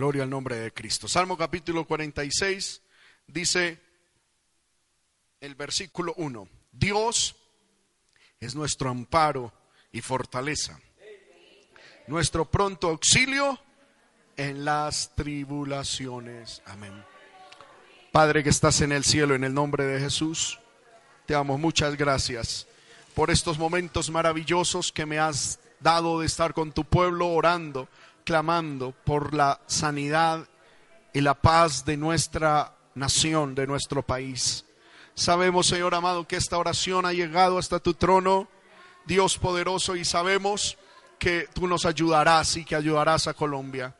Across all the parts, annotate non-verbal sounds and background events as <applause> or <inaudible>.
Gloria al nombre de Cristo. Salmo capítulo 46 dice el versículo 1. Dios es nuestro amparo y fortaleza. Nuestro pronto auxilio en las tribulaciones. Amén. Padre que estás en el cielo, en el nombre de Jesús, te damos muchas gracias por estos momentos maravillosos que me has dado de estar con tu pueblo orando clamando por la sanidad y la paz de nuestra nación, de nuestro país. Sabemos, Señor amado, que esta oración ha llegado hasta tu trono, Dios poderoso, y sabemos que tú nos ayudarás y que ayudarás a Colombia.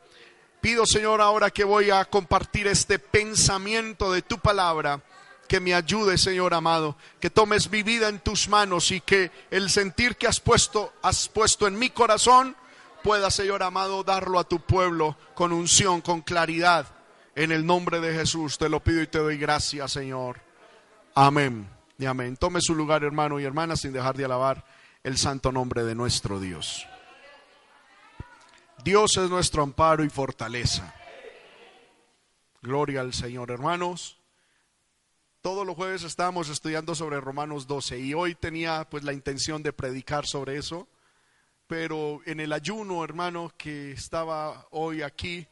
Pido, Señor, ahora que voy a compartir este pensamiento de tu palabra, que me ayude, Señor amado, que tomes mi vida en tus manos y que el sentir que has puesto, has puesto en mi corazón, pueda, Señor amado, darlo a tu pueblo con unción, con claridad. En el nombre de Jesús te lo pido y te doy gracias, Señor. Amén y amén. Tome su lugar, hermano y hermana, sin dejar de alabar el santo nombre de nuestro Dios. Dios es nuestro amparo y fortaleza. Gloria al Señor, hermanos. Todos los jueves estábamos estudiando sobre Romanos 12 y hoy tenía pues la intención de predicar sobre eso pero en el ayuno, hermano, que estaba hoy aquí,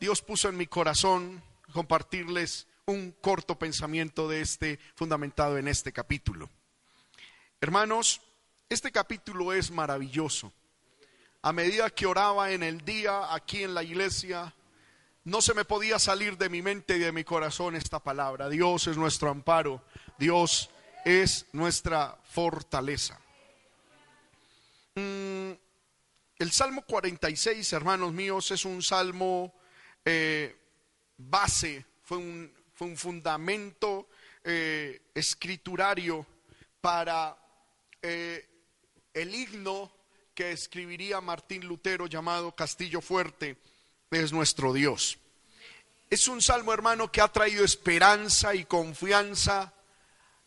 Dios puso en mi corazón compartirles un corto pensamiento de este fundamentado en este capítulo. Hermanos, este capítulo es maravilloso. A medida que oraba en el día aquí en la iglesia, no se me podía salir de mi mente y de mi corazón esta palabra. Dios es nuestro amparo, Dios es nuestra fortaleza. Mm, el Salmo 46, hermanos míos, es un salmo eh, base, fue un, fue un fundamento eh, escriturario para eh, el himno que escribiría Martín Lutero llamado Castillo Fuerte, es nuestro Dios. Es un salmo, hermano, que ha traído esperanza y confianza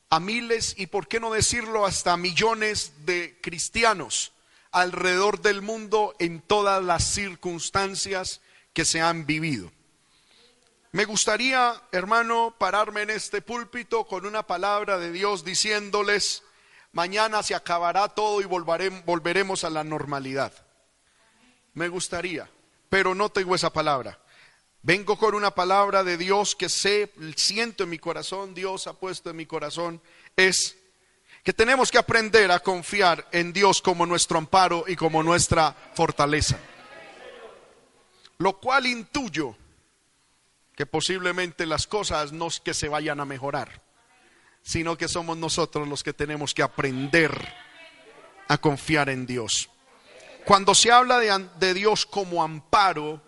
a miles y, por qué no decirlo, hasta millones de cristianos alrededor del mundo en todas las circunstancias que se han vivido. Me gustaría, hermano, pararme en este púlpito con una palabra de Dios diciéndoles, mañana se acabará todo y volveremos a la normalidad. Me gustaría, pero no tengo esa palabra. Vengo con una palabra de Dios que sé, siento en mi corazón, Dios ha puesto en mi corazón, es que tenemos que aprender a confiar en Dios como nuestro amparo y como nuestra fortaleza. Lo cual intuyo que posiblemente las cosas no es que se vayan a mejorar, sino que somos nosotros los que tenemos que aprender a confiar en Dios. Cuando se habla de, Dios como amparo,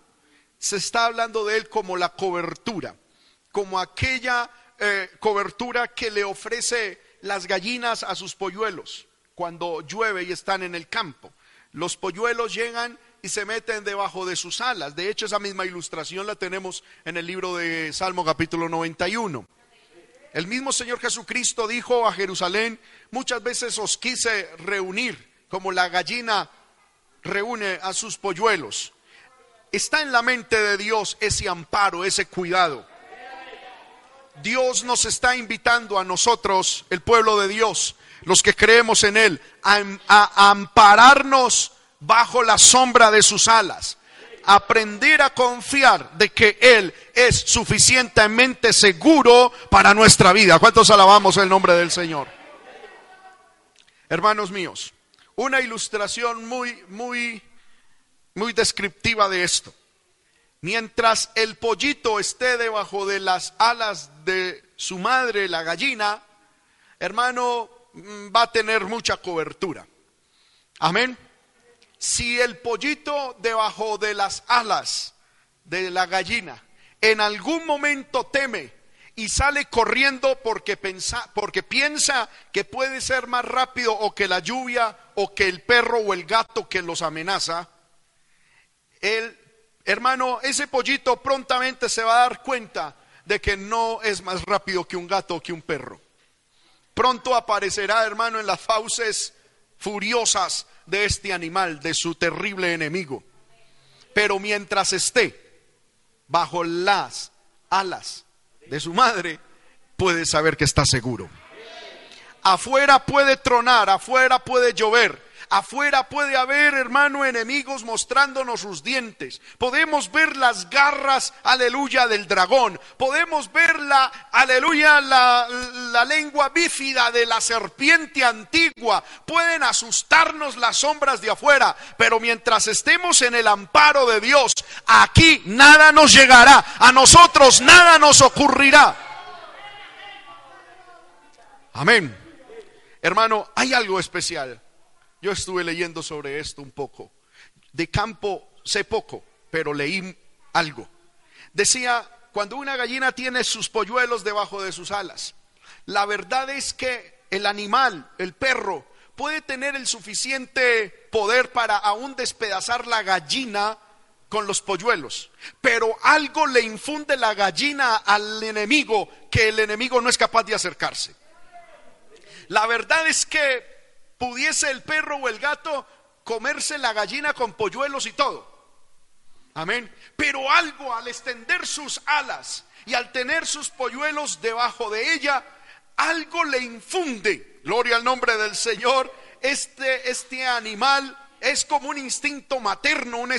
se está hablando de Él como la cobertura, como aquella eh, cobertura que le ofrece las gallinas a sus polluelos cuando llueve y están en el campo. Los polluelos llegan y se meten debajo de sus alas. De hecho, esa misma ilustración la tenemos en el libro de Salmo capítulo 91. El mismo Señor Jesucristo dijo a Jerusalén, muchas veces os quise reunir como la gallina reúne a sus polluelos. Está en la mente de Dios ese amparo, ese cuidado. Dios nos está invitando a nosotros, el pueblo de Dios, los que creemos en Él, a, ampararnos bajo la sombra de sus alas. Aprender a confiar de que Él es suficientemente seguro para nuestra vida. ¿Cuántos alabamos el nombre del Señor? Hermanos míos, una ilustración muy, muy, muy descriptiva de esto. Mientras el pollito esté debajo de las alas de su madre, la gallina, hermano, mm, va a tener mucha cobertura. Amén. Si el pollito debajo de las alas de la gallina en algún momento teme y sale corriendo porque, porque piensa que puede ser más rápido o que la lluvia o que el perro o el gato que los amenaza, él hermano, ese pollito prontamente se va a dar cuenta de que no es más rápido que un gato o que un perro. Pronto aparecerá, hermano, en las fauces furiosas de este animal, de su terrible enemigo. Pero mientras esté bajo las alas de su madre, puede saber que está seguro. Afuera puede tronar, afuera puede llover, Afuera puede haber, hermano, enemigos mostrándonos sus dientes. Podemos ver las garras, aleluya, del dragón. Podemos ver la, aleluya, la, la lengua bífida de la serpiente antigua. Pueden asustarnos las sombras de afuera. Pero mientras estemos en el amparo de Dios, aquí nada nos llegará. A nosotros nada nos ocurrirá. Amén. Hermano, hay algo especial. Yo estuve leyendo sobre esto un poco. De campo sé poco, pero leí algo. Decía, cuando una gallina tiene sus polluelos debajo de sus alas, la verdad es que el animal, el perro, puede tener el suficiente poder para aún despedazar la gallina con los polluelos, pero algo le infunde la gallina al enemigo que el enemigo no es capaz de acercarse. La verdad es que pudiese el perro o el gato comerse la gallina con polluelos y todo. Amén. Pero algo al extender sus alas y al tener sus polluelos debajo de ella, algo le infunde, gloria al nombre del Señor, este, este animal es como un instinto materno, un,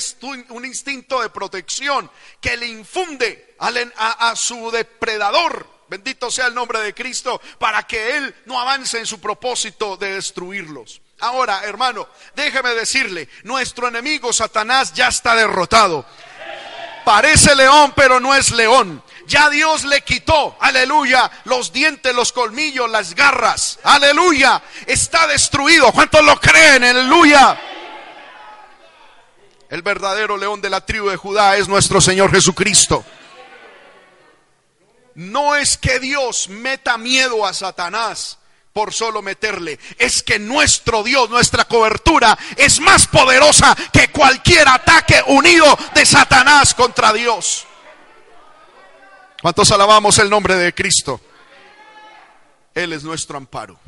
un instinto de protección que le infunde a su depredador Bendito sea el nombre de Cristo para que Él no avance en su propósito de destruirlos. Ahora, hermano, déjeme decirle, nuestro enemigo Satanás ya está derrotado. Parece león, pero no es león. Ya Dios le quitó, aleluya, los dientes, los colmillos, las garras. Aleluya, está destruido. ¿Cuántos lo creen? Aleluya. El verdadero león de la tribu de Judá es nuestro Señor Jesucristo no es que Dios meta miedo a Satanás por solo meterle, es que nuestro Dios, nuestra cobertura es más poderosa que cualquier ataque unido de Satanás contra Dios. ¿Cuántos alabamos el nombre de Cristo? Él es nuestro amparo.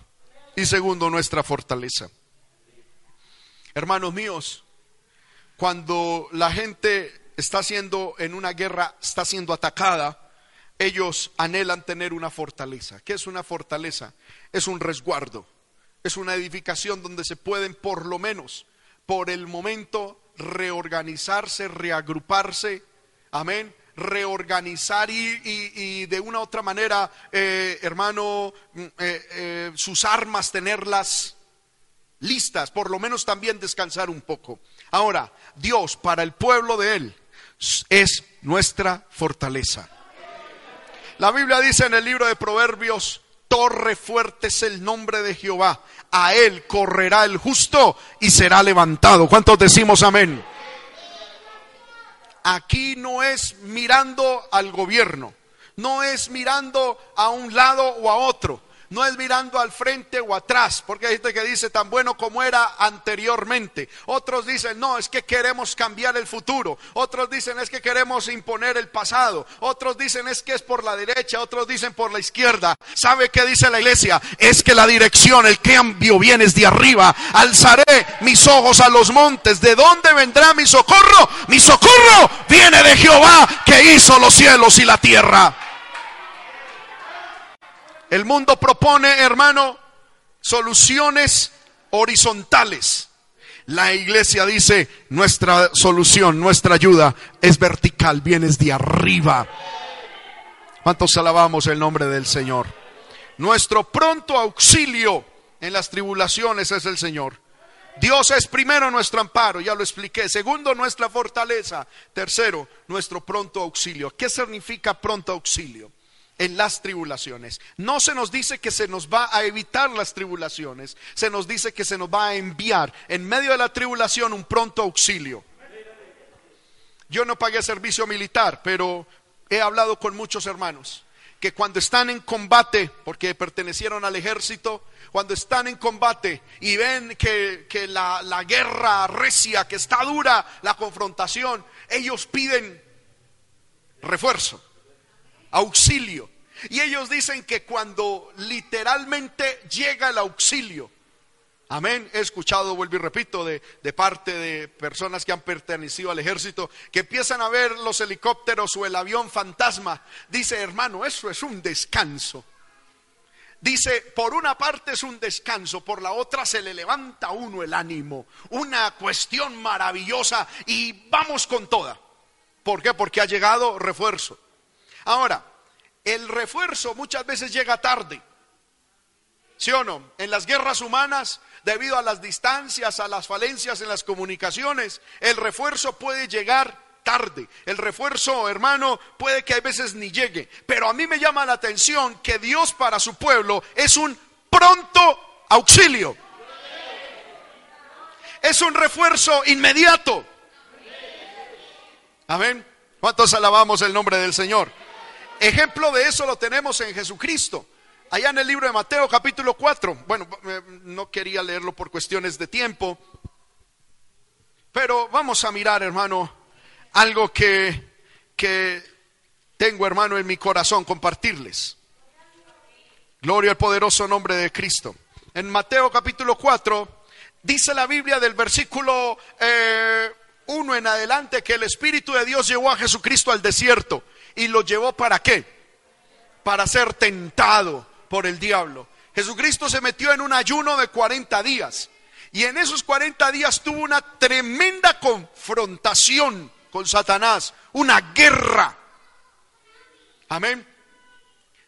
Y segundo, nuestra fortaleza. Hermanos míos, cuando la gente está siendo en una guerra, está siendo atacada, ellos anhelan tener una fortaleza. ¿Qué es una fortaleza? Es un resguardo, es una edificación donde se pueden por lo menos, por el momento, reorganizarse, reagruparse, amén, reorganizar y, de una u otra manera, eh, hermano, mm, eh, eh, sus armas, tenerlas listas, por lo menos también descansar un poco. Ahora, Dios para el pueblo de Él es nuestra fortaleza. La Biblia dice en el libro de Proverbios, torre fuerte es el nombre de Jehová. A él correrá el justo y será levantado. ¿Cuántos decimos amén? Aquí no es mirando al gobierno, no es mirando a un lado o a otro no es mirando al frente o atrás, porque hay gente que dice tan bueno como era anteriormente. Otros dicen, no, es que queremos cambiar el futuro. Otros dicen, es que queremos imponer el pasado. Otros dicen, es que es por la derecha. Otros dicen por la izquierda. ¿Sabe qué dice la iglesia? Es que la dirección, el cambio viene de arriba. Alzaré mis ojos a los montes. ¿De dónde vendrá mi socorro? Mi socorro viene de Jehová que hizo los cielos y la tierra. El mundo propone, hermano, soluciones horizontales. La iglesia dice, nuestra solución, nuestra ayuda es vertical, vienes de arriba. ¿Cuántos alabamos el nombre del Señor? Nuestro pronto auxilio en las tribulaciones es el Señor. Dios es primero nuestro amparo, ya lo expliqué. Segundo, nuestra fortaleza. Tercero, nuestro pronto auxilio. ¿Qué significa pronto auxilio? En las tribulaciones. No se nos dice que se nos va a evitar las tribulaciones, se nos dice que se nos va a enviar en medio de la tribulación un pronto auxilio. Yo no pagué servicio militar, pero he hablado con muchos hermanos que cuando están en combate, porque pertenecieron al ejército, cuando están en combate y ven que, la, la guerra recia, que está dura la confrontación, ellos piden refuerzo auxilio. Y ellos dicen que cuando literalmente llega el auxilio, Amén. He escuchado, vuelvo y repito, de, de, parte de personas que han pertenecido al ejército, que empiezan a ver los helicópteros o el avión fantasma. Dice, hermano, eso es un descanso. Dice, por una parte es un descanso, por la otra se le levanta a uno el ánimo. Una cuestión maravillosa y vamos con toda. ¿Por qué? Porque ha llegado refuerzo. Ahora, el refuerzo muchas veces llega tarde. ¿Sí o no? En las guerras humanas, debido a las distancias, a las falencias en las comunicaciones, el refuerzo puede llegar tarde. El refuerzo, hermano, puede que a veces ni llegue. Pero a mí me llama la atención que Dios para su pueblo es un pronto auxilio. Es un refuerzo inmediato. Amén. ¿Cuántos alabamos el nombre del Señor? Ejemplo de eso lo tenemos en Jesucristo. Allá en el libro de Mateo capítulo 4. Bueno, eh, no quería leerlo por cuestiones de tiempo. Pero vamos a mirar, hermano, algo que, que tengo, hermano, en mi corazón compartirles. Gloria al poderoso nombre de Cristo. En Mateo capítulo 4 dice la Biblia del versículo 1 eh, en adelante que el Espíritu de Dios llevó a Jesucristo al desierto. ¿Y lo llevó para qué? Para ser tentado por el diablo. Jesucristo se metió en un ayuno de 40 días. Y en esos 40 días tuvo una tremenda confrontación con Satanás, una guerra. Amén.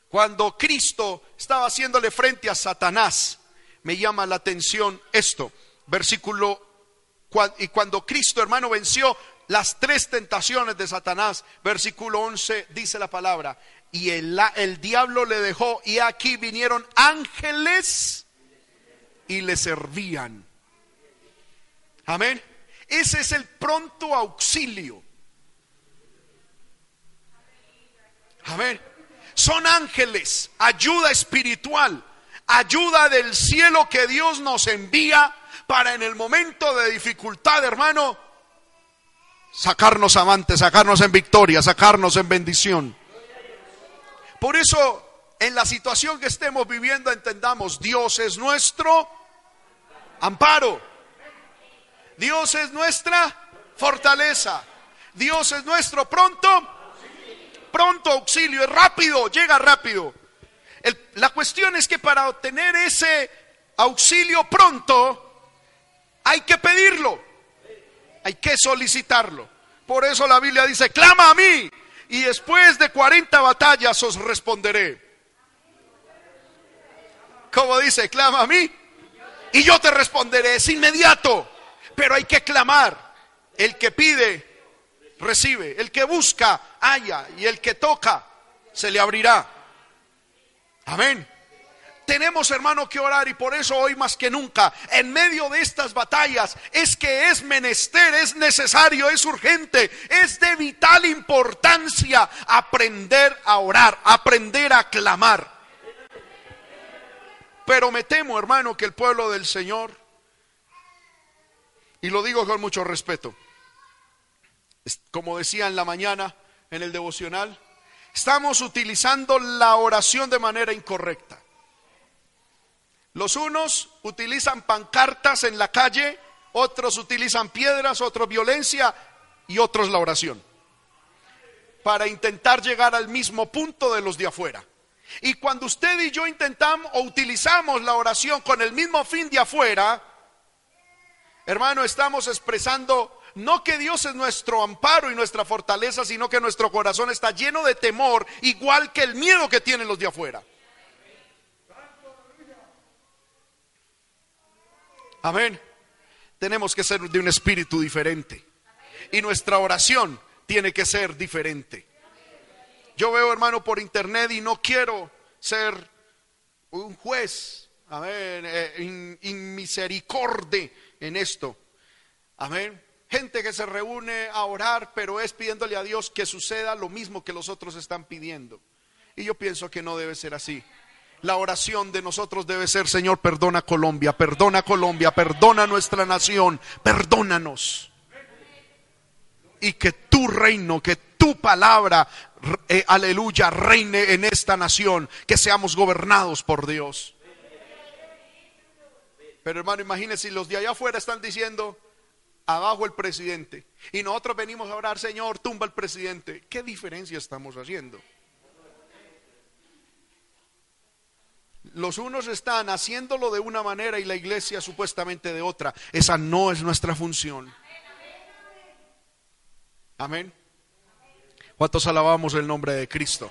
Cuando Cristo estaba haciéndole frente a Satanás, me llama la atención esto, versículo, y cuando Cristo hermano venció las tres tentaciones de Satanás, versículo 11 dice la palabra, y el, el diablo le dejó y aquí vinieron ángeles y le servían. Amén. Ese es el pronto auxilio. Amén. Son ángeles, ayuda espiritual, ayuda del cielo que Dios nos envía para en el momento de dificultad, hermano, sacarnos avante, sacarnos en victoria, sacarnos en bendición. Por eso, en la situación que estemos viviendo, entendamos, Dios es nuestro amparo. Dios es nuestra fortaleza. Dios es nuestro pronto, pronto auxilio, es rápido, llega rápido. la cuestión es que para obtener ese auxilio pronto, hay que pedirlo, hay que solicitarlo. Por eso la Biblia dice, clama a mí y después de 40 batallas os responderé. Como dice, clama a mí y yo te responderé, es inmediato. Pero hay que clamar. El que pide, recibe. El que busca, halla. Y el que toca, se le abrirá. Amén. Tenemos, hermano, que orar y por eso hoy más que nunca, en medio de estas batallas, es que es menester, es necesario, es urgente, es de vital importancia aprender a orar, aprender a clamar. Pero me temo, hermano, que el pueblo del Señor y lo digo con mucho respeto. Como decía en la mañana en el devocional, estamos utilizando la oración de manera incorrecta. Los unos utilizan pancartas en la calle, otros utilizan piedras, otros violencia y otros la oración. Para intentar llegar al mismo punto de los de afuera. Y cuando usted y yo intentamos o utilizamos la oración con el mismo fin de afuera, Hermano, estamos expresando no que Dios es nuestro amparo y nuestra fortaleza, sino que nuestro corazón está lleno de temor, igual que el miedo que tienen los de afuera. Amén. Tenemos que ser de un espíritu diferente. Y nuestra oración tiene que ser diferente. Yo veo, hermano, por internet y no quiero ser un juez, amén, eh, inmisericordia en esto. Amén. Gente que se reúne a orar, pero es pidiéndole a Dios que suceda lo mismo que los otros están pidiendo. Y yo pienso que no debe ser así. La oración de nosotros debe ser, Señor, perdona Colombia, perdona Colombia, perdona nuestra nación, perdónanos. Y que tu reino, que tu palabra, eh, aleluya, reine en esta nación, que seamos gobernados por Dios. Pero hermano, imagínense los de allá afuera están diciendo, abajo el presidente. Y nosotros venimos a orar, Señor, tumba al presidente. ¿Qué diferencia estamos haciendo? Los unos están haciéndolo de una manera y la iglesia supuestamente de otra. Esa no es nuestra función. Amén. ¿Cuántos alabamos el nombre de Cristo?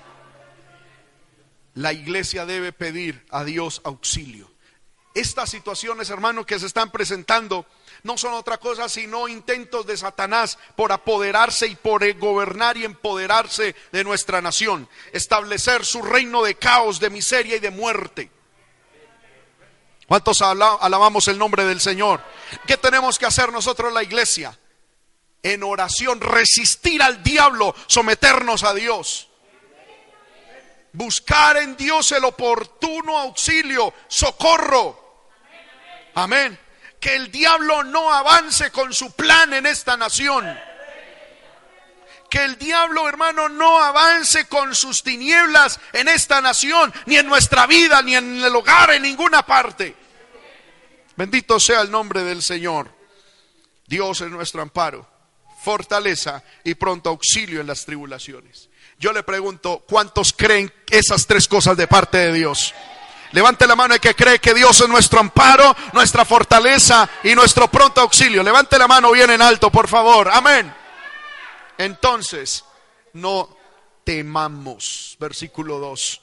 La iglesia debe pedir a Dios auxilio. Estas situaciones, hermanos, que se están presentando no son otra cosa sino intentos de Satanás por apoderarse y por gobernar y empoderarse de nuestra nación, establecer su reino de caos, de miseria y de muerte. ¿Cuántos alabamos el nombre del Señor? ¿Qué tenemos que hacer nosotros la iglesia? En oración, resistir al diablo, someternos a Dios. Buscar en Dios el oportuno auxilio, socorro. Amén que el diablo no avance con su plan en esta nación. Que el diablo, hermano, no avance con sus tinieblas en esta nación, ni en nuestra vida, ni en el hogar, en ninguna parte. Bendito sea el nombre del Señor. Dios es nuestro amparo, fortaleza y pronto auxilio en las tribulaciones. Yo le pregunto, ¿cuántos creen esas tres cosas de parte de Dios? Levante la mano el que cree que Dios es nuestro amparo, nuestra fortaleza y nuestro pronto auxilio. Levante la mano bien en alto, por favor. Amén. Entonces, no temamos. Versículo 2.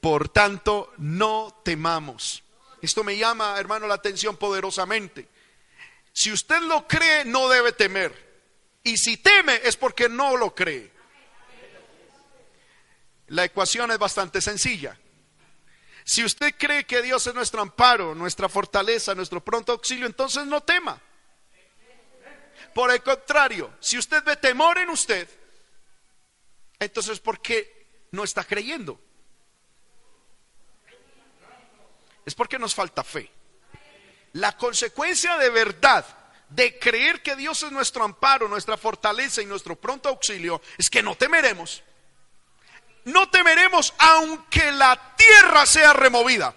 Por tanto, no temamos. Esto me llama, hermano, la atención poderosamente. Si usted lo cree, no debe temer. Y si teme es porque no lo cree. La ecuación es bastante sencilla. Si usted cree que Dios es nuestro amparo, nuestra fortaleza, nuestro pronto auxilio, entonces no tema. Por el contrario, si usted ve temor en usted, entonces ¿por qué no está creyendo? Es porque nos falta fe. La consecuencia de verdad de creer que Dios es nuestro amparo, nuestra fortaleza y nuestro pronto auxilio es que no temeremos no temeremos aunque la tierra sea removida.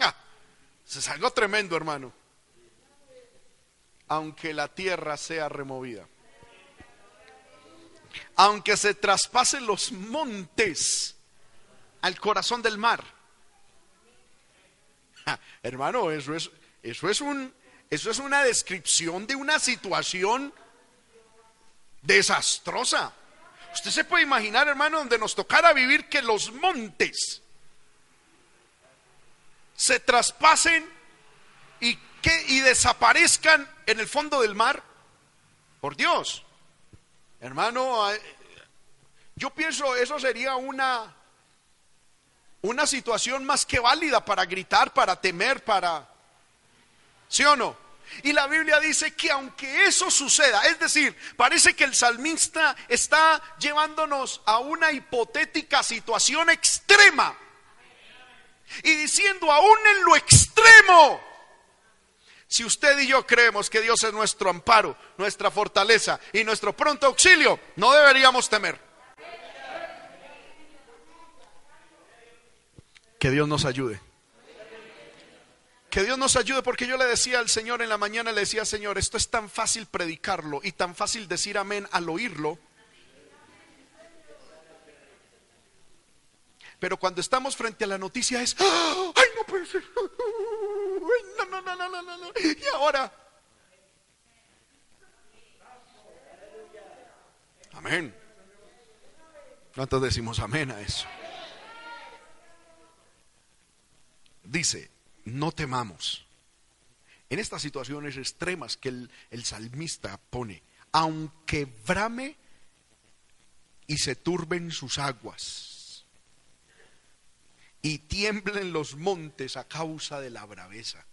Ah, es algo tremendo, hermano. Aunque la tierra sea removida. Aunque se traspasen los montes al corazón del mar. Ah, hermano, eso es, eso es un, eso es una descripción de una situación desastrosa. Usted se puede imaginar, hermano, donde nos tocara vivir que los montes se traspasen y, que, y desaparezcan en el fondo del mar. Por Dios. Hermano, yo pienso eso sería una una situación más que válida para gritar, para temer, para ¿Sí o no? Y la Biblia dice que aunque eso suceda, es decir, parece que el salmista está llevándonos a una hipotética situación extrema. Y diciendo, aún en lo extremo, si usted y yo creemos que Dios es nuestro amparo, nuestra fortaleza y nuestro pronto auxilio, no deberíamos temer. Que Dios nos ayude. Que Dios nos ayude porque yo le decía al Señor en la mañana, le decía, Señor, esto es tan fácil predicarlo y tan fácil decir amén al oírlo. Pero cuando estamos frente a la noticia es, ¡Ah! ay, no puede ser, <laughs> no, no, no, no, no, no, y ahora, amén. ¿Cuántos decimos amén a eso? Dice, no temamos. En estas situaciones extremas que el, salmista pone, aunque brame y se turben sus aguas y tiemblen los montes a causa de la braveza.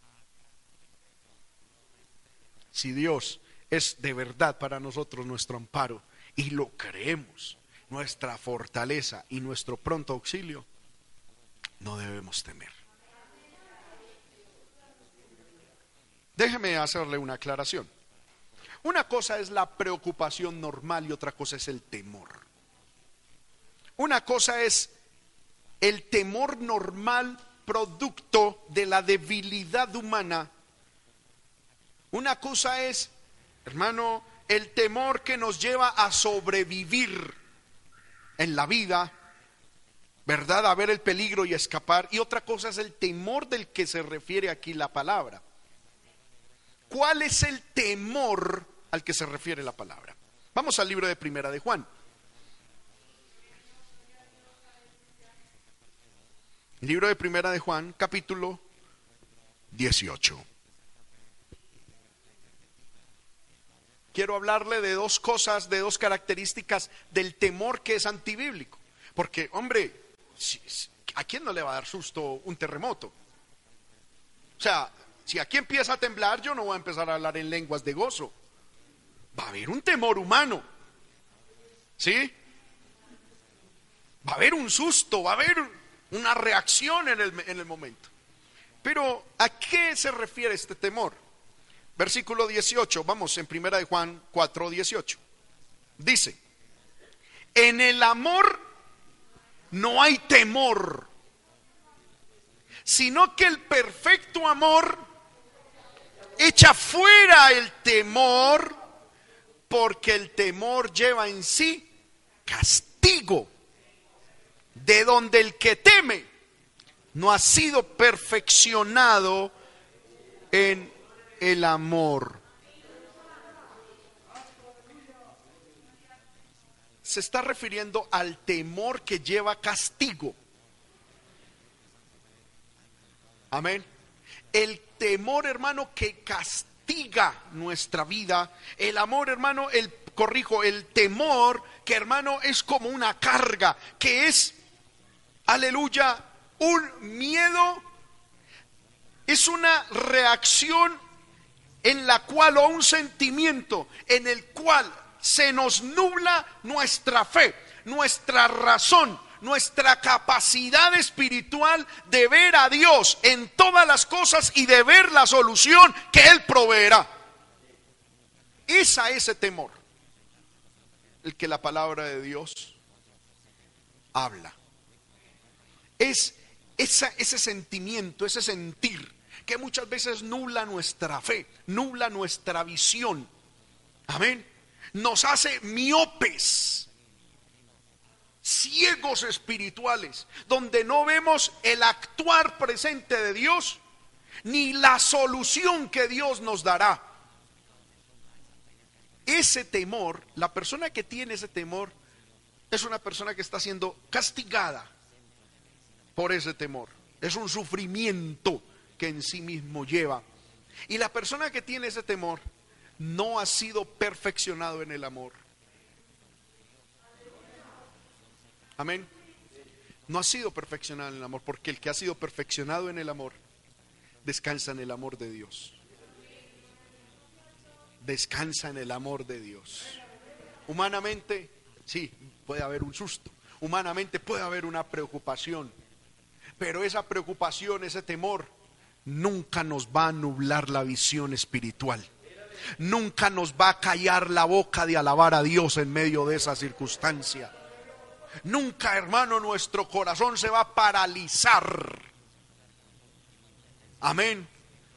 Si Dios es de verdad para nosotros nuestro amparo y lo creemos, nuestra fortaleza y nuestro pronto auxilio, no debemos temer. Déjeme hacerle una aclaración. Una cosa es la preocupación normal y otra cosa es el temor. Una cosa es el temor normal producto de la debilidad humana. Una cosa es, hermano, el temor que nos lleva a sobrevivir en la vida, ¿verdad? A ver el peligro y escapar. Y otra cosa es el temor del que se refiere aquí la palabra. ¿Cuál es el temor al que se refiere la palabra? Vamos al libro de Primera de Juan. Libro de Primera de Juan, capítulo 18. Quiero hablarle de dos cosas, de dos características del temor que es antibíblico. Porque, hombre, ¿a quién no le va a dar susto un terremoto? O sea, si aquí empieza a temblar, yo no voy a empezar a hablar en lenguas de gozo. Va a haber un temor humano. ¿Sí? Va a haber un susto, va a haber una reacción en el, en el momento. Pero ¿a qué se refiere este temor? Versículo 18, vamos en primera de Juan 4, 18. Dice, en el amor no hay temor, sino que el perfecto amor echa fuera el temor, porque el temor lleva en sí castigo de donde el que teme no ha sido perfeccionado en el amor. Se está refiriendo al temor que lleva castigo. Amén. El temor, hermano, que castiga nuestra vida. El amor, hermano, el corrijo, el temor que, hermano, es como una carga, que es aleluya, un miedo es una reacción en la cual o un sentimiento en el cual se nos nubla nuestra fe, nuestra razón, nuestra capacidad espiritual de ver a Dios en todas las cosas y de ver la solución que Él proveerá. Esa ese temor, el que la palabra de Dios habla es ese sentimiento, ese sentir que muchas veces nubla nuestra fe, nubla nuestra visión. Amén. Nos hace miopes, ciegos espirituales, donde no vemos el actuar presente de Dios ni la solución que Dios nos dará. Ese temor, la persona que tiene ese temor, es una persona que está siendo castigada por ese temor. Es un sufrimiento que en sí mismo lleva. Y la persona que tiene ese temor no ha sido perfeccionado en el amor. Amén. No ha sido perfeccionado en el amor, porque el que ha sido perfeccionado en el amor descansa en el amor de Dios. Descansa en el amor de Dios. Humanamente, sí, puede haber un susto. Humanamente puede haber una preocupación pero esa preocupación, ese temor, nunca nos va a nublar la visión espiritual. Nunca nos va a callar la boca de alabar a Dios en medio de esa circunstancia. Nunca, hermano, nuestro corazón se va a paralizar. Amén.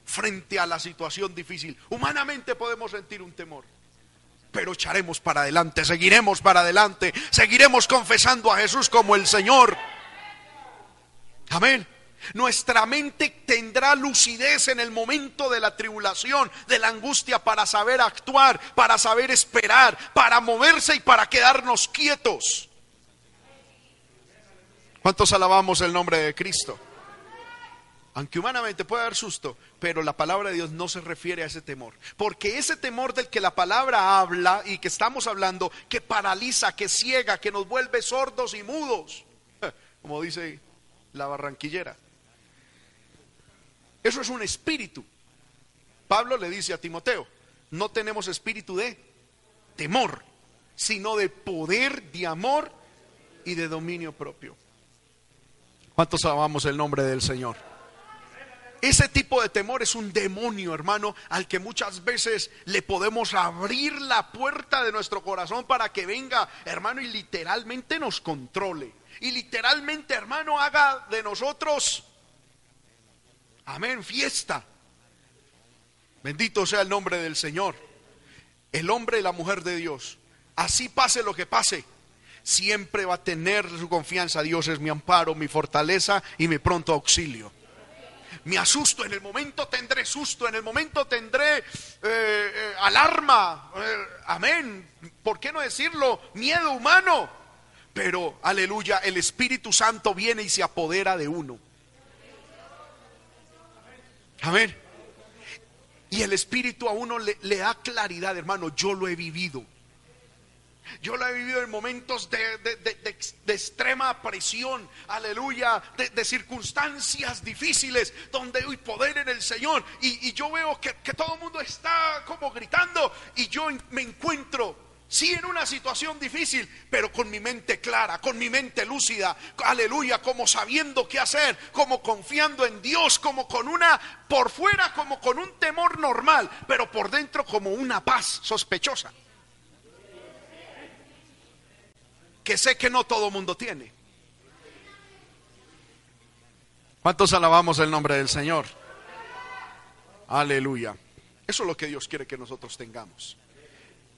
Frente a la situación difícil. Humanamente podemos sentir un temor. Pero echaremos para adelante, seguiremos para adelante, seguiremos confesando a Jesús como el Señor. Amén. Nuestra mente tendrá lucidez en el momento de la tribulación, de la angustia, para saber actuar, para saber esperar, para moverse y para quedarnos quietos. ¿Cuántos alabamos el nombre de Cristo? Aunque humanamente puede haber susto, pero la palabra de Dios no se refiere a ese temor. Porque ese temor del que la palabra habla y que estamos hablando, que paraliza, que ciega, que nos vuelve sordos y mudos, <laughs> como dice la barranquillera. Eso es un espíritu. Pablo le dice a Timoteo, no tenemos espíritu de temor, sino de poder, de amor y de dominio propio. ¿Cuántos amamos el nombre del Señor? Ese tipo de temor es un demonio, hermano, al que muchas veces le podemos abrir la puerta de nuestro corazón para que venga, hermano, y literalmente nos controle y literalmente, hermano, haga de nosotros Amén, fiesta. Bendito sea el nombre del Señor. El hombre y la mujer de Dios. Así pase lo que pase. Siempre va a tener su confianza. Dios es mi amparo, mi fortaleza y mi pronto auxilio. Me asusto, en el momento tendré susto, en el momento tendré eh, eh, alarma. Eh, amén. ¿Por qué no decirlo? Miedo humano. Pero, aleluya, el Espíritu Santo viene y se apodera de uno. Amén. Y el Espíritu a uno le, da claridad, hermano. Yo lo he vivido. Yo lo he vivido en momentos de, extrema presión, aleluya, de, circunstancias difíciles, donde hay poder en el Señor. Y, yo veo que, que todo el mundo está como gritando y yo me encuentro Sí, en una situación difícil, pero con mi mente clara, con mi mente lúcida, aleluya, como sabiendo qué hacer, como confiando en Dios, como con una, por fuera como con un temor normal, pero por dentro como una paz sospechosa. Que sé que no todo mundo tiene. ¿Cuántos alabamos el nombre del Señor? Aleluya. Eso es lo que Dios quiere que nosotros tengamos.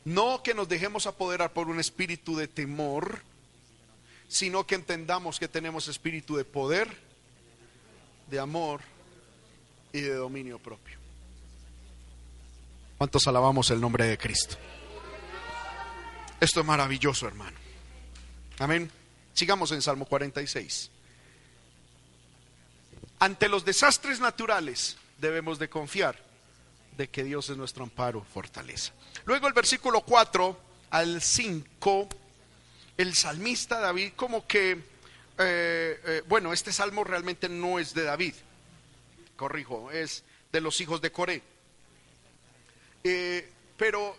No que nos dejemos apoderar por un espíritu de temor, sino que entendamos que tenemos espíritu de poder, de amor y de dominio propio. ¿Cuántos alabamos el nombre de Cristo? Esto es maravilloso, hermano. Amén. Sigamos en Salmo 46. Ante los desastres naturales debemos de confiar de que Dios es nuestro amparo, fortaleza. Luego el versículo 4 al 5, el salmista David como que, eh, eh, bueno, este salmo realmente no es de David, corrijo, es de los hijos de Coré. Eh, pero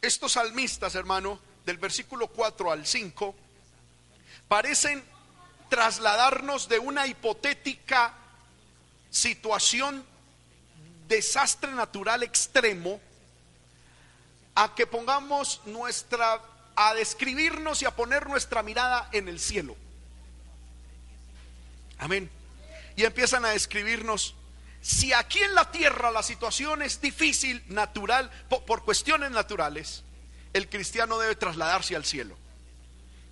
estos salmistas, hermano, del versículo 4 al 5, parecen trasladarnos de una hipotética situación desastre natural extremo a que pongamos nuestra, a describirnos y a poner nuestra mirada en el cielo. Amén. Y empiezan a describirnos, si aquí en la tierra la situación es difícil, natural, por, por cuestiones naturales, el cristiano debe trasladarse al cielo.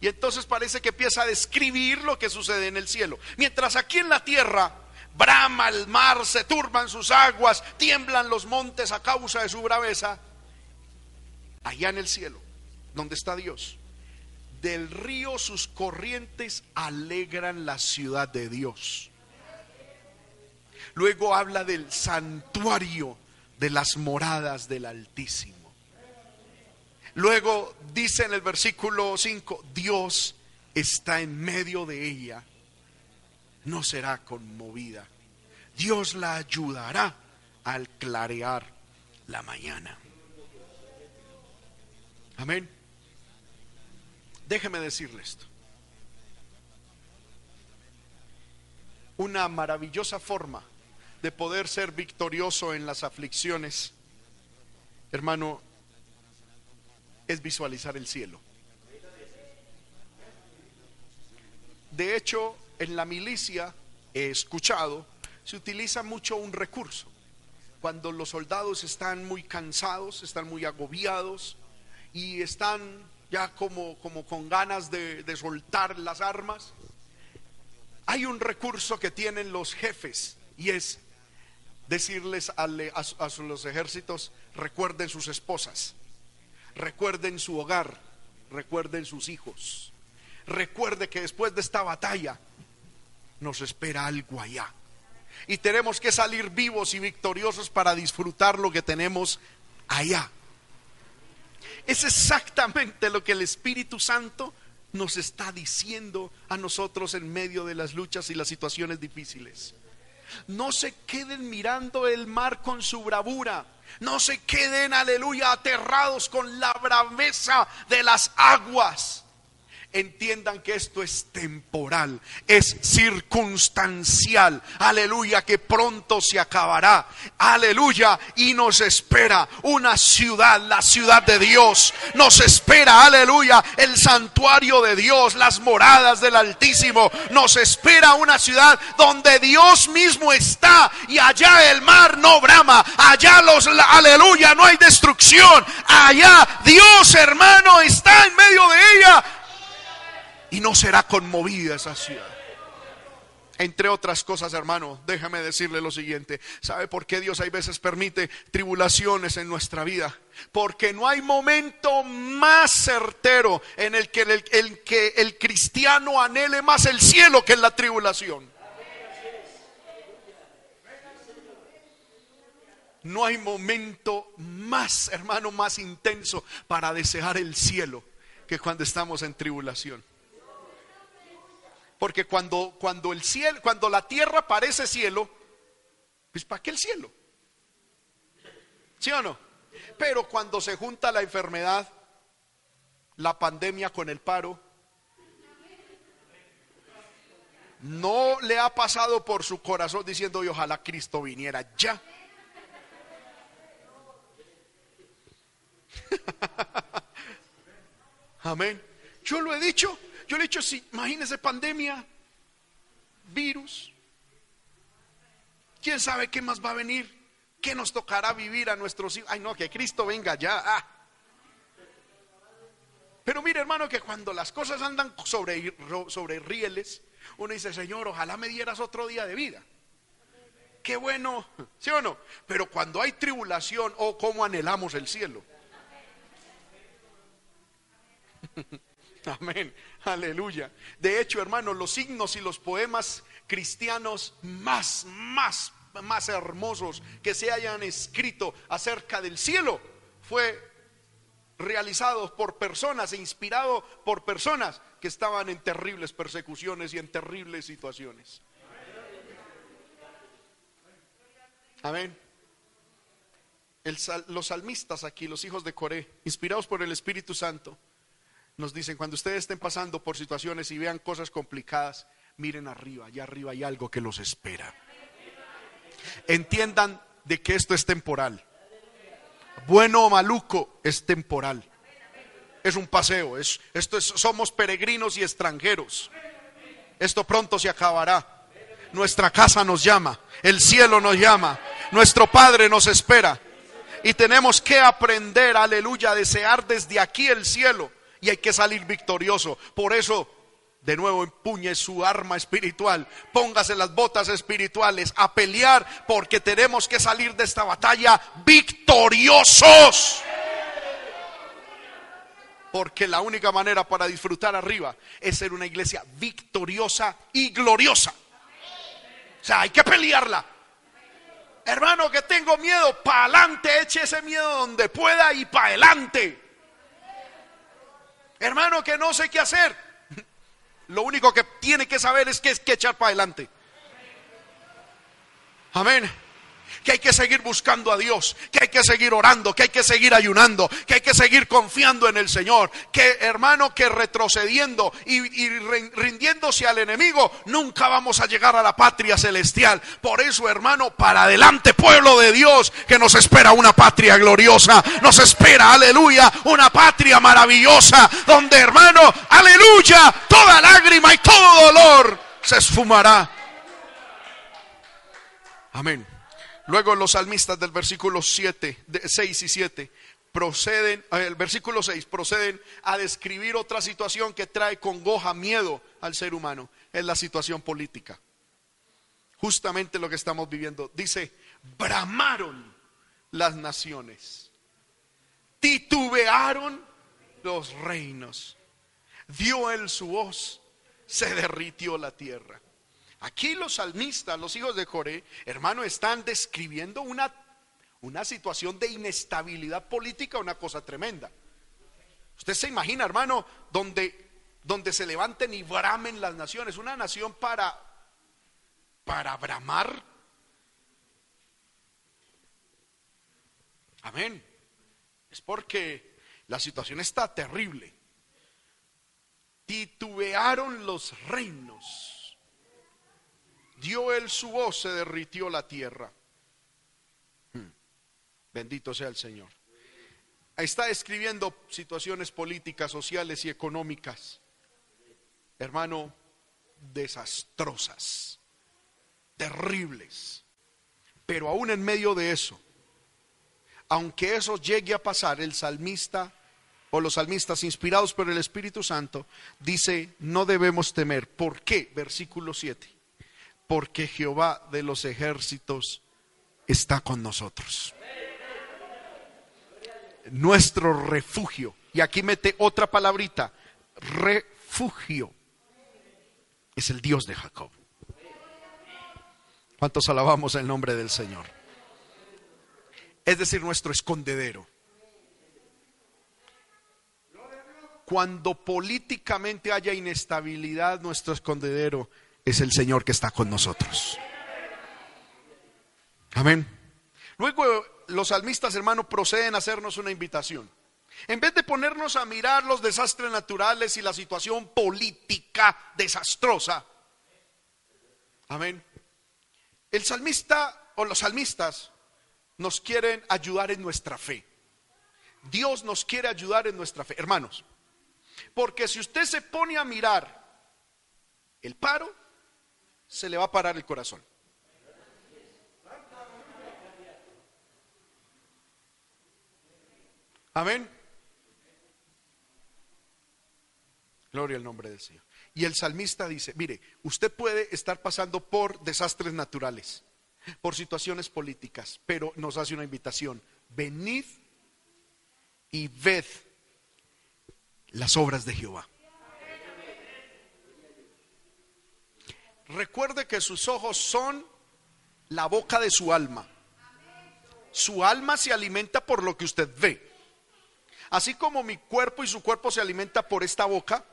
Y entonces parece que empieza a describir lo que sucede en el cielo. Mientras aquí en la tierra brama el mar, se turban sus aguas, tiemblan los montes a causa de su braveza. Allá en el cielo, donde está Dios, del río sus corrientes alegran la ciudad de Dios. Luego habla del santuario de las moradas del Altísimo. Luego dice en el versículo 5, Dios está en medio de ella no será conmovida. Dios la ayudará al clarear la mañana. Amén. Déjeme decirle esto. Una maravillosa forma de poder ser victorioso en las aflicciones, hermano, es visualizar el cielo. De hecho, en la milicia, he escuchado, se utiliza mucho un recurso. Cuando los soldados están muy cansados, están muy agobiados y están ya como, como con ganas de, soltar las armas, hay un recurso que tienen los jefes y es decirles a, a, los ejércitos, recuerden sus esposas, recuerden su hogar, recuerden sus hijos, recuerde que después de esta batalla nos espera algo allá. Y tenemos que salir vivos y victoriosos para disfrutar lo que tenemos allá. Es exactamente lo que el Espíritu Santo nos está diciendo a nosotros en medio de las luchas y las situaciones difíciles. No se queden mirando el mar con su bravura. No se queden, aleluya, aterrados con la braveza de las aguas. Entiendan que esto es temporal, es circunstancial. Aleluya, que pronto se acabará. Aleluya, y nos espera una ciudad, la ciudad de Dios. Nos espera, aleluya, el santuario de Dios, las moradas del Altísimo. Nos espera una ciudad donde Dios mismo está y allá el mar no brama, allá los, aleluya, no hay destrucción. Allá Dios, hermano, está en medio de ella y no será conmovida esa ciudad. Entre otras cosas, hermano, déjame decirle lo siguiente. ¿Sabe por qué Dios hay veces permite tribulaciones en nuestra vida? Porque no hay momento más certero en el que el, el que el cristiano anhele más el cielo que en la tribulación. No hay momento más, hermano, más intenso para desear el cielo que cuando estamos en tribulación. Porque cuando, cuando el cielo, cuando la tierra parece cielo, pues ¿para qué el cielo? ¿Sí o no? Pero cuando se junta la enfermedad, la pandemia con el paro, no le ha pasado por su corazón diciendo, y ojalá Cristo viniera ya. <laughs> Amén. Yo lo he dicho. Yo le he dicho, si imagínese pandemia, virus, quién sabe qué más va a venir, qué nos tocará vivir a nuestros hijos. Ay, no, que Cristo venga ya. Ah. Pero mire, hermano, que cuando las cosas andan sobre, sobre rieles, uno dice, Señor, ojalá me dieras otro día de vida. Qué bueno, ¿sí o no? Pero cuando hay tribulación, oh, cómo anhelamos el cielo. <laughs> Amén. Aleluya. De hecho, hermanos, los signos y los poemas cristianos más, más, más hermosos que se hayan escrito acerca del cielo fue realizados por personas e inspirado por personas que estaban en terribles persecuciones y en terribles situaciones. Amén. los salmistas aquí, los hijos de Coré, inspirados por el Espíritu Santo, nos dicen, cuando ustedes estén pasando por situaciones y vean cosas complicadas, miren arriba, allá arriba hay algo que los espera. Entiendan de que esto es temporal. Bueno o maluco es temporal. Es un paseo, es, esto es, somos peregrinos y extranjeros. Esto pronto se acabará. Nuestra casa nos llama, el cielo nos llama, nuestro Padre nos espera. Y tenemos que aprender, aleluya, a desear desde aquí el cielo y hay que salir victorioso. Por eso, de nuevo, empuñe su arma espiritual, póngase las botas espirituales a pelear porque tenemos que salir de esta batalla victoriosos. Porque la única manera para disfrutar arriba es ser una iglesia victoriosa y gloriosa. O sea, hay que pelearla. Hermano, que tengo miedo, para adelante, eche ese miedo donde pueda y para adelante. Hermano, que no sé qué hacer. Lo único que tiene que saber es que es que echar para adelante. Amén que hay que seguir buscando a Dios, que hay que seguir orando, que hay que seguir ayunando, que hay que seguir confiando en el Señor, que hermano, que retrocediendo y, rindiéndose al enemigo, nunca vamos a llegar a la patria celestial. Por eso, hermano, para adelante, pueblo de Dios, que nos espera una patria gloriosa, nos espera, aleluya, una patria maravillosa, donde, hermano, aleluya, toda lágrima y todo dolor se esfumará. Amén. Luego los salmistas del versículo 7, 6 y 7 proceden, eh, el versículo 6 proceden a describir otra situación que trae congoja, miedo al ser humano, es la situación política. Justamente lo que estamos viviendo. Dice, bramaron las naciones, titubearon los reinos, dio él su voz, se derritió la tierra. Aquí los salmistas, los hijos de Coré, hermano, están describiendo una, una situación de inestabilidad política, una cosa tremenda. Usted se imagina, hermano, donde, donde se levanten y bramen las naciones, una nación para, para bramar. Amén. Es porque la situación está terrible. titubearon los reinos. Dio él su voz, se derritió la tierra. Hmm. Bendito sea el Señor. Está escribiendo situaciones políticas, sociales y económicas, hermano, desastrosas, terribles. Pero aún en medio de eso, aunque eso llegue a pasar, el salmista o los salmistas inspirados por el Espíritu Santo dice, no debemos temer. ¿Por qué? Versículo 7. Porque Jehová de los ejércitos está con nosotros. Nuestro refugio. Y aquí mete otra palabrita, refugio. Es el Dios de Jacob. ¿Cuántos alabamos el nombre del Señor? Es decir, nuestro escondedero. Cuando políticamente haya inestabilidad, nuestro escondedero es el Señor que está con nosotros. Amén. Luego los salmistas, hermanos, proceden a hacernos una invitación. En vez de ponernos a mirar los desastres naturales y la situación política desastrosa, amén. El salmista o los salmistas nos quieren ayudar en nuestra fe. Dios nos quiere ayudar en nuestra fe. Hermanos, porque si usted se pone a mirar el paro, se le va a parar el corazón. Amén. Gloria al nombre del Señor. Y el salmista dice, mire, usted puede estar pasando por desastres naturales, por situaciones políticas, pero nos hace una invitación. Venid y ved las obras de Jehová. Recuerde que sus ojos son la boca de su alma. Su alma se alimenta por lo que usted ve. Así como mi cuerpo y su cuerpo se alimenta por esta boca,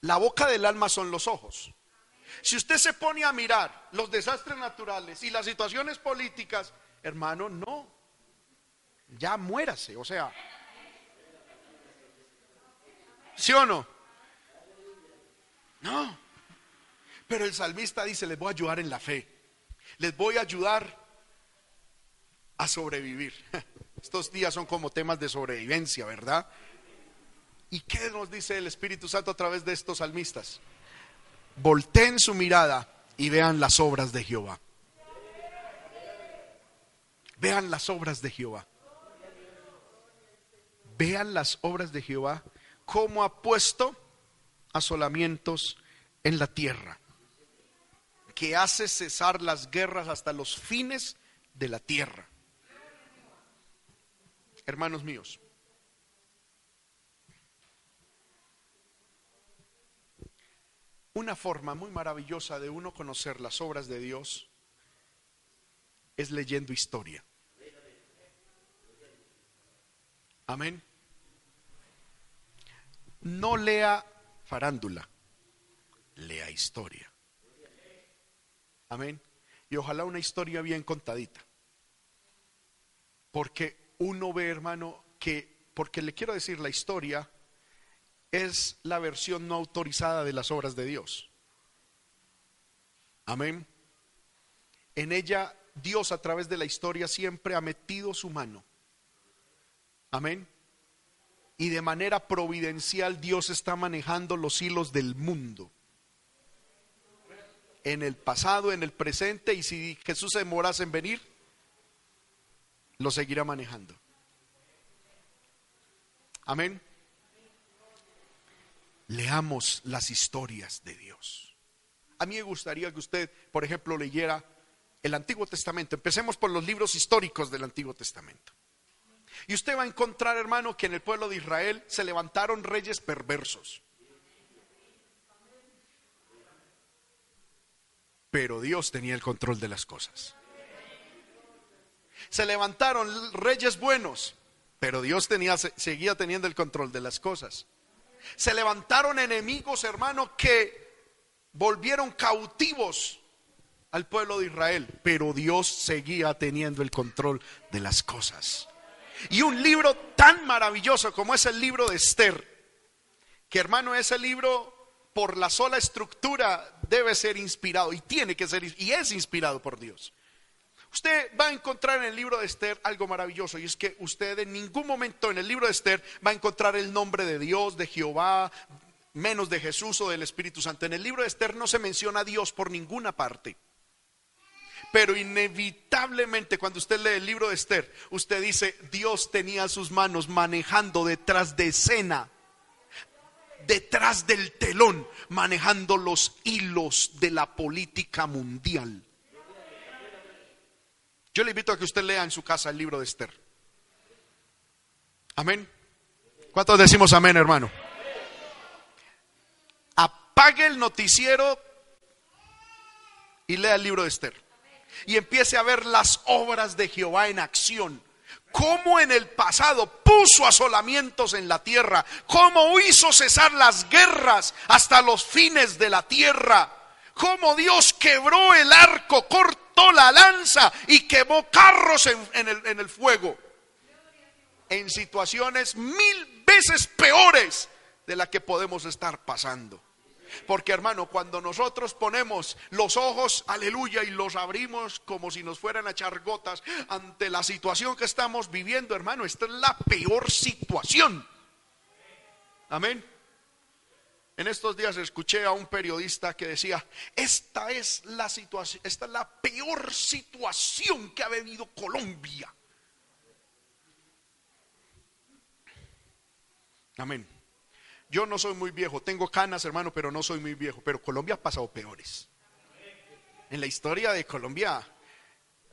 la boca del alma son los ojos. Si usted se pone a mirar los desastres naturales y las situaciones políticas, hermano, no. Ya muérase, o sea, ¿Sí o no? No. Pero el salmista dice, les voy a ayudar en la fe. Les voy a ayudar a sobrevivir. <laughs> Estos días son como temas de sobrevivencia, ¿verdad? ¿Y qué nos dice el Espíritu Santo a través de estos salmistas? Volteen su mirada y vean las obras de Jehová. Vean las obras de Jehová. Vean las obras de Jehová cómo ha puesto asolamientos en la tierra, que hace cesar las guerras hasta los fines de la tierra. Hermanos míos, una forma muy maravillosa de uno conocer las obras de Dios es leyendo historia. Amén no lea farándula, lea historia. Amén. Y ojalá una historia bien contadita. Porque uno ve, hermano, que, porque le quiero decir, la historia es la versión no autorizada de las obras de Dios. Amén. En ella Dios a través de la historia siempre ha metido su mano. Amén y de manera providencial Dios está manejando los hilos del mundo. En el pasado, en el presente y si Jesús se demorase en venir, lo seguirá manejando. Amén. Leamos las historias de Dios. A mí me gustaría que usted, por ejemplo, leyera el Antiguo Testamento. Empecemos por los libros históricos del Antiguo Testamento. Y usted va a encontrar, hermano, que en el pueblo de Israel se levantaron reyes perversos. Pero Dios tenía el control de las cosas. Se levantaron reyes buenos, pero Dios seguía teniendo el control de las cosas. Se levantaron enemigos, hermano, que volvieron cautivos al pueblo de Israel, pero Dios seguía teniendo el control de las cosas. Y un libro tan maravilloso como es el libro de Esther, que hermano, ese libro por la sola estructura debe ser inspirado y tiene que ser y es inspirado por Dios. Usted va a encontrar en el libro de Esther algo maravilloso y es que usted en ningún momento en el libro de Esther va a encontrar el nombre de Dios, de Jehová, menos de Jesús o del Espíritu Santo. En el libro de Esther no se menciona a Dios por ninguna parte. Pero inevitablemente cuando usted lee el libro de Esther, usted dice, Dios tenía sus manos manejando detrás de escena, detrás del telón, manejando los hilos de la política mundial. Yo le invito a que usted lea en su casa el libro de Esther. Amén. ¿Cuántos decimos amén, hermano? Apague el noticiero y lea el libro de Esther. Y empiece a ver las obras de Jehová en acción. Cómo en el pasado puso asolamientos en la tierra. Cómo hizo cesar las guerras hasta los fines de la tierra. Cómo Dios quebró el arco, corto la lanza y quemó carros en, el, en el fuego. En situaciones mil veces peores de la que podemos estar pasando. Porque hermano, cuando nosotros ponemos los ojos, aleluya, y los abrimos como si nos fueran a echar gotas ante la situación que estamos viviendo, hermano, esta es la peor situación. Amén. En estos días escuché a un periodista que decía, esta es la situación, esta es la peor situación que ha vivido Colombia. Amén. Yo no soy muy viejo, tengo canas, hermano, pero no soy muy viejo, pero Colombia ha pasado peores. En la historia de Colombia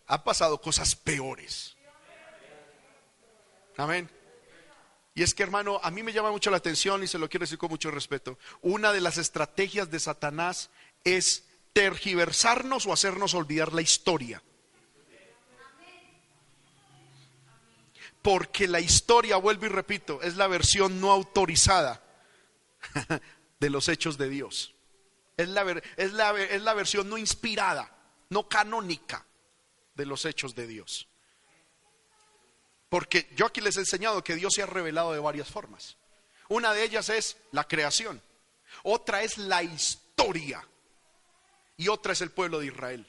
ha pasado cosas peores. Amén. Y es que, hermano, a mí me llama mucho la atención y se lo quiero decir con mucho respeto. Una de las estrategias de Satanás es tergiversarnos o hacernos olvidar la historia. Porque la historia, vuelvo y repito, es la versión no autorizada <laughs> de los hechos de Dios. Es la, es la, es la versión no inspirada, no canónica de los hechos de Dios. Porque yo aquí les he enseñado que Dios se ha revelado de varias formas. Una de ellas es la creación, otra es la historia y otra es el pueblo de Israel.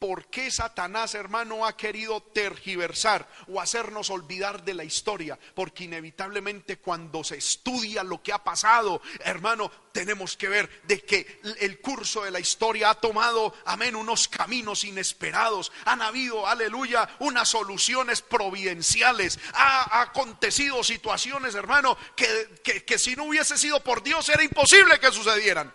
¿Por qué Satanás, hermano, ha querido tergiversar o hacernos olvidar de la historia? Porque inevitablemente cuando se estudia lo que ha pasado, hermano, tenemos que ver de que el curso de la historia ha tomado, amén, unos caminos inesperados. Han habido, aleluya, unas soluciones providenciales. Ha, acontecido situaciones, hermano, que, que si no hubiese sido por Dios era imposible que sucedieran.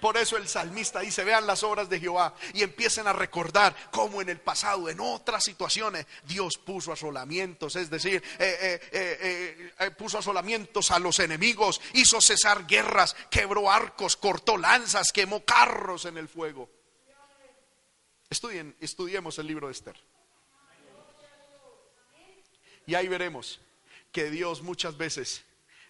Por eso el salmista dice, vean las obras de Jehová y empiecen a recordar cómo en el pasado, en otras situaciones, Dios puso asolamientos, es decir, eh, eh, eh, puso asolamientos a los enemigos, hizo cesar guerras, quebró arcos, cortó lanzas, quemó carros en el fuego. Estudien, estudiemos el libro de Esther. Y ahí veremos que Dios muchas veces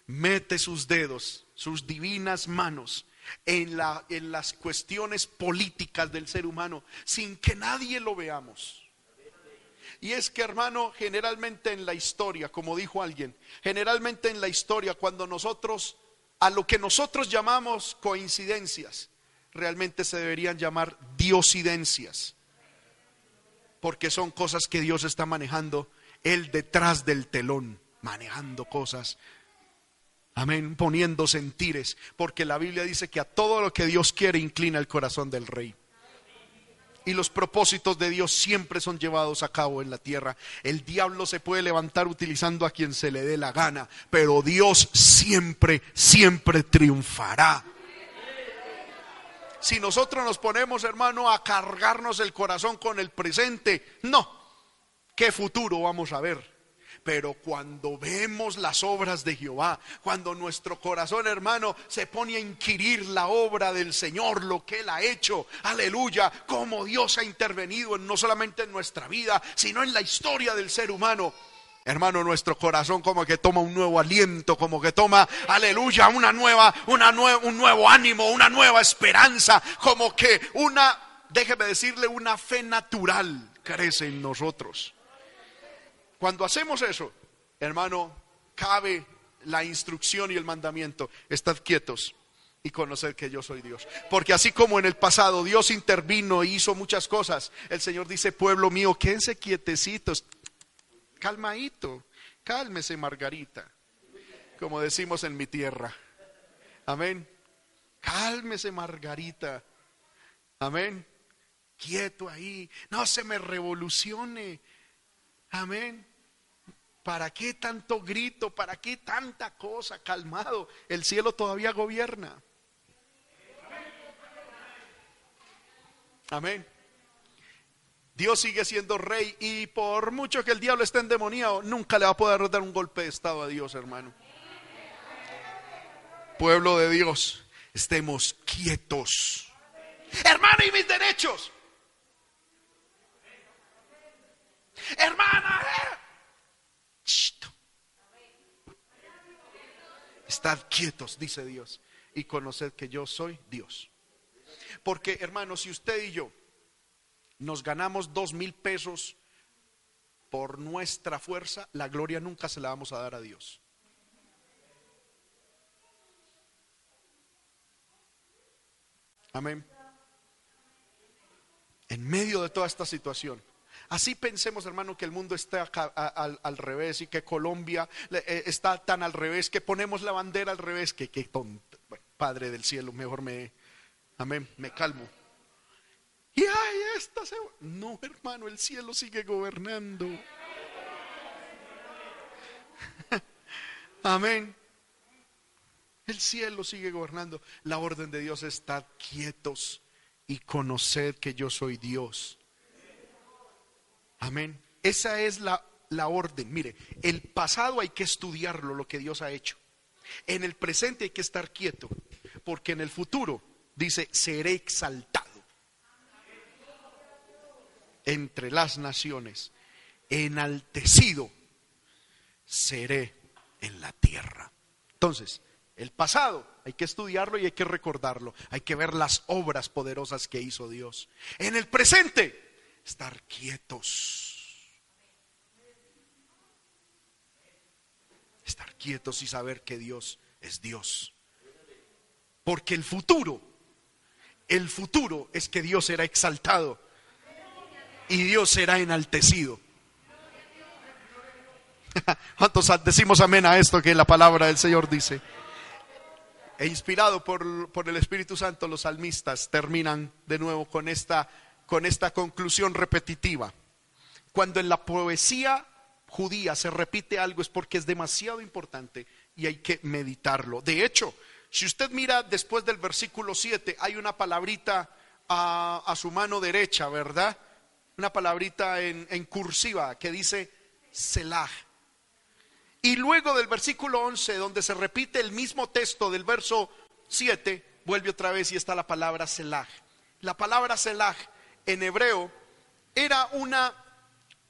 mete sus dedos, sus divinas manos en, la, en las cuestiones políticas del ser humano sin que nadie lo veamos. Y es que, hermano, generalmente en la historia, como dijo alguien, generalmente en la historia, cuando nosotros, a lo que nosotros llamamos coincidencias, realmente se deberían llamar diosidencias. Porque son cosas que Dios está manejando, Él detrás del telón, manejando cosas Amén, poniendo sentires, porque la Biblia dice que a todo lo que Dios quiere inclina el corazón del rey. Y los propósitos de Dios siempre son llevados a cabo en la tierra. El diablo se puede levantar utilizando a quien se le dé la gana, pero Dios siempre, siempre triunfará. Si nosotros nos ponemos, hermano, a cargarnos el corazón con el presente, no, ¿qué futuro vamos a ver? Pero cuando vemos las obras de Jehová, cuando nuestro corazón hermano se pone a inquirir la obra del Señor, lo que Él ha hecho, aleluya, cómo Dios ha intervenido no solamente en nuestra vida, sino en la historia del ser humano. Hermano, nuestro corazón como que toma un nuevo aliento, como que toma, aleluya, una nueva, una un nuevo ánimo, una nueva esperanza, como que una, déjeme decirle, una fe natural crece en nosotros. Cuando hacemos eso, hermano, cabe la instrucción y el mandamiento. Estad quietos y conocer que yo soy Dios. Porque así como en el pasado Dios intervino y hizo muchas cosas, el Señor dice, pueblo mío, quédense quietecitos, calmadito, cálmese Margarita, como decimos en mi tierra. Amén. Cálmese Margarita. Amén. Quieto ahí. No se me revolucione. Amén. ¿Para qué tanto grito? ¿Para qué tanta cosa? Calmado. El cielo todavía gobierna. Amén. Dios sigue siendo rey y por mucho que el diablo esté endemoniado, nunca le va a poder dar un golpe de estado a Dios, hermano. Pueblo de Dios, estemos quietos. Hermano, y mis derechos. Hermana, eh. Estad quietos, dice Dios, y conoced que yo soy Dios. Porque, hermanos, si usted y yo nos ganamos dos mil pesos por nuestra fuerza, la gloria nunca se la vamos a dar a Dios. Amén. En medio de toda esta situación, Así pensemos, hermano, que el mundo está al, revés y que Colombia eh, está tan al revés, que ponemos la bandera al revés, que, qué tonto. Padre del cielo, mejor me, amén, me calmo. Y ay, esta se... No, hermano, el cielo sigue gobernando. <laughs> Amén. El cielo sigue gobernando. La orden de Dios está quietos y conoced que yo soy Dios. Amén. Esa es la, la orden. Mire, el pasado hay que estudiarlo, lo que Dios ha hecho. En el presente hay que estar quieto, porque en el futuro dice, seré exaltado entre las naciones, enaltecido seré en la tierra. Entonces, el pasado hay que estudiarlo y hay que recordarlo, hay que ver las obras poderosas que hizo Dios. En el presente, estar quietos. Estar quietos y saber que Dios es Dios. Porque el futuro, el futuro es que Dios será exaltado y Dios será enaltecido. <laughs> ¿Cuántos decimos amén a esto que la palabra del Señor dice? E inspirado por, por el Espíritu Santo, los salmistas terminan de nuevo con esta con esta conclusión repetitiva. Cuando en la poesía judía se repite algo es porque es demasiado importante y hay que meditarlo. De hecho, si usted mira después del versículo 7, hay una palabrita a, su mano derecha, ¿verdad? Una palabrita en, en cursiva que dice Selah. Y luego del versículo 11, donde se repite el mismo texto del verso 7, vuelve otra vez y está la palabra Selah. La palabra Selah en hebreo era una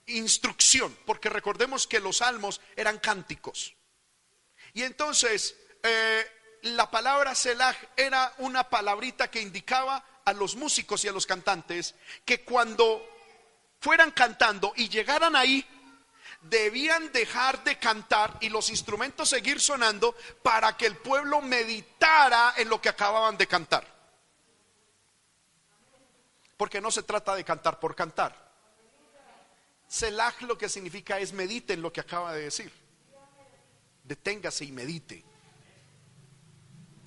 instrucción, porque recordemos que los salmos eran cánticos. Y entonces eh, la palabra Selah era una palabrita que indicaba a los músicos y a los cantantes que cuando fueran cantando y llegaran ahí, debían dejar de cantar y los instrumentos seguir sonando para que el pueblo meditara en lo que acababan de cantar. Porque no se trata de cantar por cantar. Selah lo que significa es medite en lo que acaba de decir. Deténgase y medite.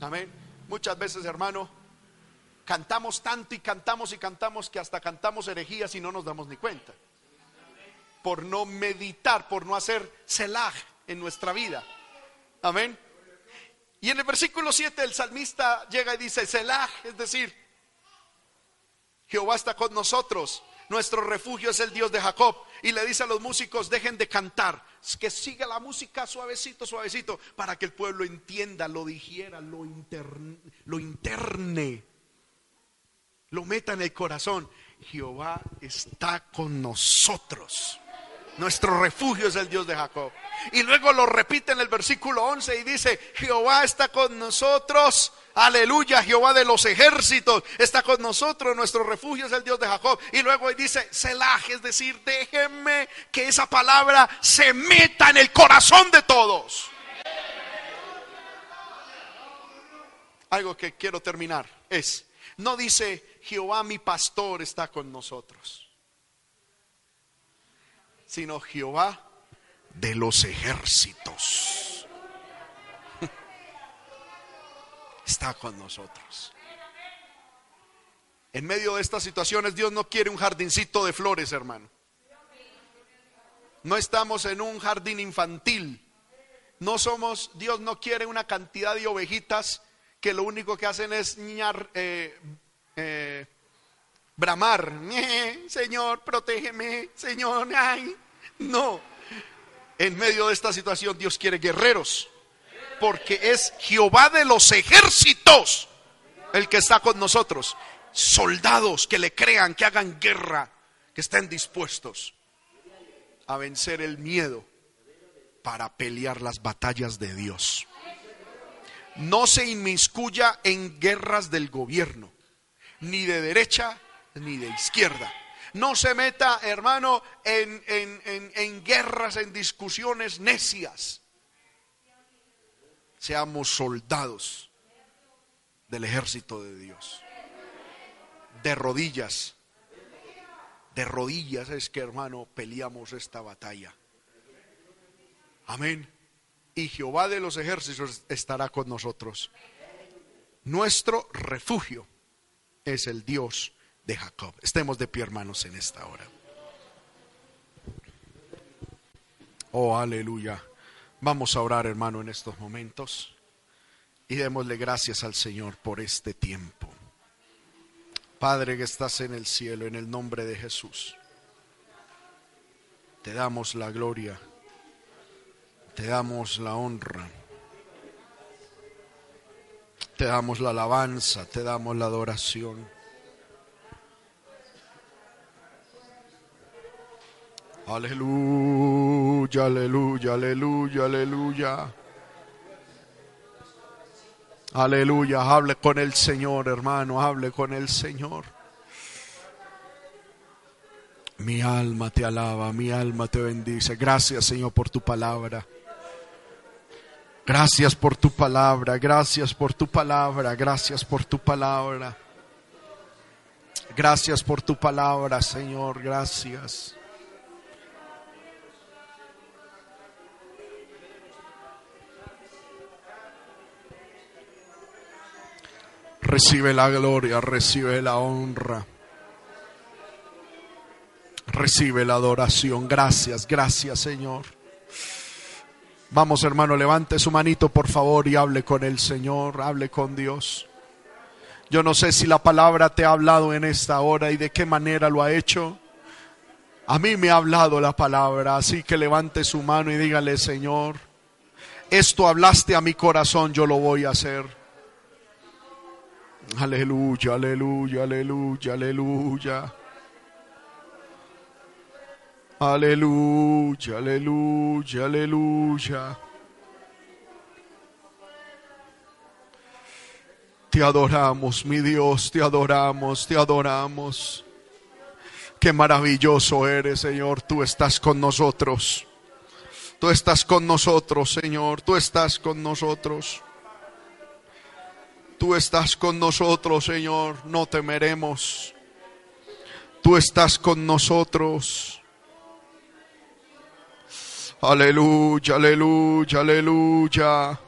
Amén. Muchas veces, hermano, cantamos tanto y cantamos y cantamos que hasta cantamos herejías y no nos damos ni cuenta. Por no meditar, por no hacer selah en nuestra vida. Amén. Y en el versículo 7 el salmista llega y dice, selah, es decir, Jehová está con nosotros. Nuestro refugio es el Dios de Jacob. Y le dice a los músicos, dejen de cantar, que siga la música suavecito, suavecito, para que el pueblo entienda, lo dijera, lo, interne, lo interne, lo meta en el corazón. Jehová está con nosotros. Nuestro refugio es el Dios de Jacob. Y luego lo repite en el versículo 11 y dice, Jehová está con nosotros. Aleluya, Jehová de los ejércitos está con nosotros, nuestro refugio es el Dios de Jacob. Y luego dice, Selah, es decir, déjenme que esa palabra se meta en el corazón de todos. Algo que quiero terminar es, no dice, Jehová mi pastor está con nosotros, sino Jehová de los ejércitos. Está con nosotros. En medio de estas situaciones Dios no quiere un jardincito de flores, hermano. No estamos en un jardín infantil. No somos, Dios no quiere una cantidad de ovejitas que lo único que hacen es ñar, eh, eh, bramar. Señor, protégeme, Señor. Ay, no. En medio de esta situación Dios quiere guerreros. Porque es Jehová de los ejércitos el que está con nosotros. Soldados que le crean, que hagan guerra, que estén dispuestos a vencer el miedo para pelear las batallas de Dios. No se inmiscuya en guerras del gobierno, ni de derecha ni de izquierda. No se meta, hermano, en, en guerras, en discusiones necias. Seamos soldados del ejército de Dios. De rodillas de rodillas es que, hermano, peleamos esta batalla. Amén. Y Jehová de los ejércitos estará con nosotros. Nuestro refugio es el Dios de Jacob. Estemos de pie, hermanos, en esta hora. Oh, aleluya. Vamos a orar, hermano, en estos momentos. Y démosle gracias al Señor por este tiempo. Padre que estás en el cielo, en el nombre de Jesús, te damos la gloria, te damos la honra, te damos la alabanza, te damos la adoración. Aleluya, aleluya, aleluya, aleluya. Aleluya, hable con el Señor, hermano, hable con el Señor. Mi alma te alaba, mi alma te bendice. Gracias, Señor, por tu palabra. Gracias por tu palabra, gracias por tu palabra, gracias por tu palabra. Gracias por tu palabra, Señor, gracias. Recibe la gloria, recibe la honra. Recibe la adoración. Gracias, gracias Señor. Vamos hermano, levante su manito por favor y hable con el Señor, hable con Dios. Yo no sé si la palabra te ha hablado en esta hora y de qué manera lo ha hecho. A mí me ha hablado la palabra, así que levante su mano y dígale, Señor, esto hablaste a mi corazón, yo lo voy a hacer. Aleluya, aleluya, aleluya, aleluya. Aleluya, aleluya, aleluya. Te adoramos, mi Dios, te adoramos, te adoramos. Qué maravilloso eres, Señor. Tú estás con nosotros. Tú estás con nosotros, Señor. Tú estás con nosotros. Tú estás con nosotros, Señor, no temeremos. Tú estás con nosotros. Aleluya, aleluya, aleluya.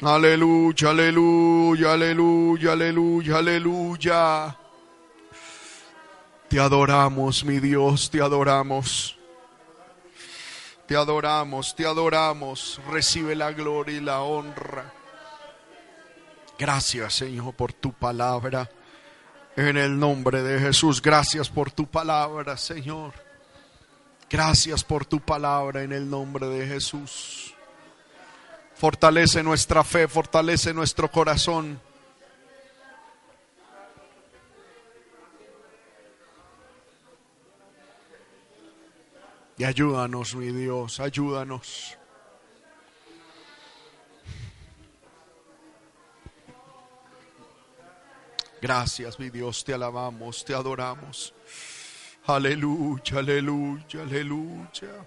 Aleluya, aleluya, aleluya, aleluya, aleluya. Te adoramos, mi Dios, te adoramos. Te adoramos, te adoramos. Recibe la gloria y la honra. Gracias, Señor, por tu palabra. En el nombre de Jesús, gracias por tu palabra, Señor. Gracias por tu palabra en el nombre de Jesús. Fortalece nuestra fe, fortalece nuestro corazón. Y ayúdanos, mi Dios, ayúdanos. Gracias, mi Dios, te alabamos, te adoramos. Aleluya, aleluya, aleluya.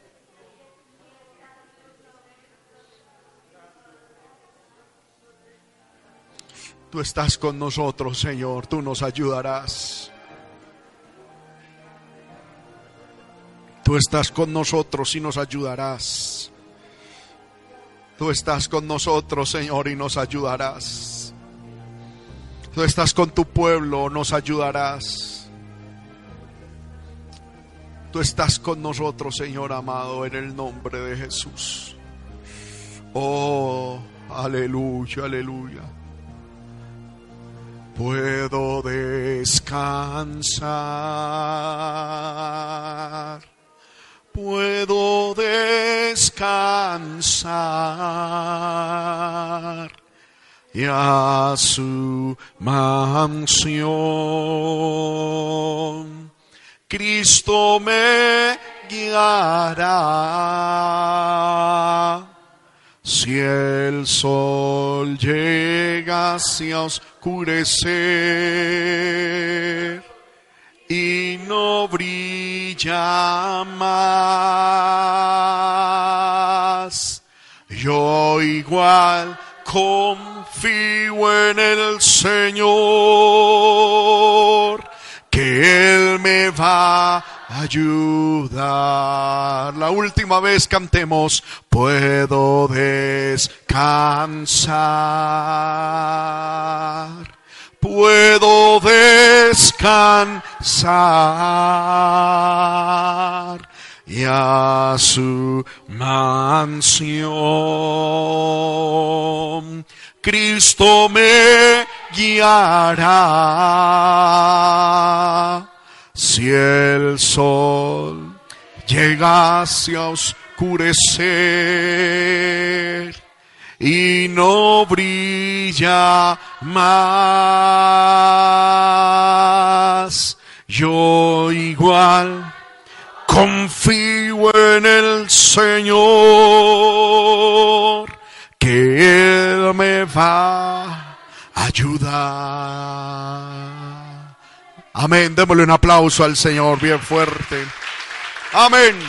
Tú estás con nosotros, Señor, tú nos ayudarás. Tú estás con nosotros y nos ayudarás. Tú estás con nosotros, Señor, y nos ayudarás. Tú estás con tu pueblo, nos ayudarás. Tú estás con nosotros, Señor amado, en el nombre de Jesús. Oh, aleluya, aleluya. Puedo descansar. Descansar y a su mansión. Cristo me guiará. Si el sol llega a oscurecer y no brilla más, yo igual confío en el Señor, que Él me va a ayudar. La última vez cantemos, puedo descansar. Puedo descansar y a su mansión. Cristo me guiará. Si el sol llegase a oscurecer y no brilla más, yo igual confío en el Señor, que Él me va a ayudar. Amén. Démosle un aplauso al Señor bien fuerte. Amén.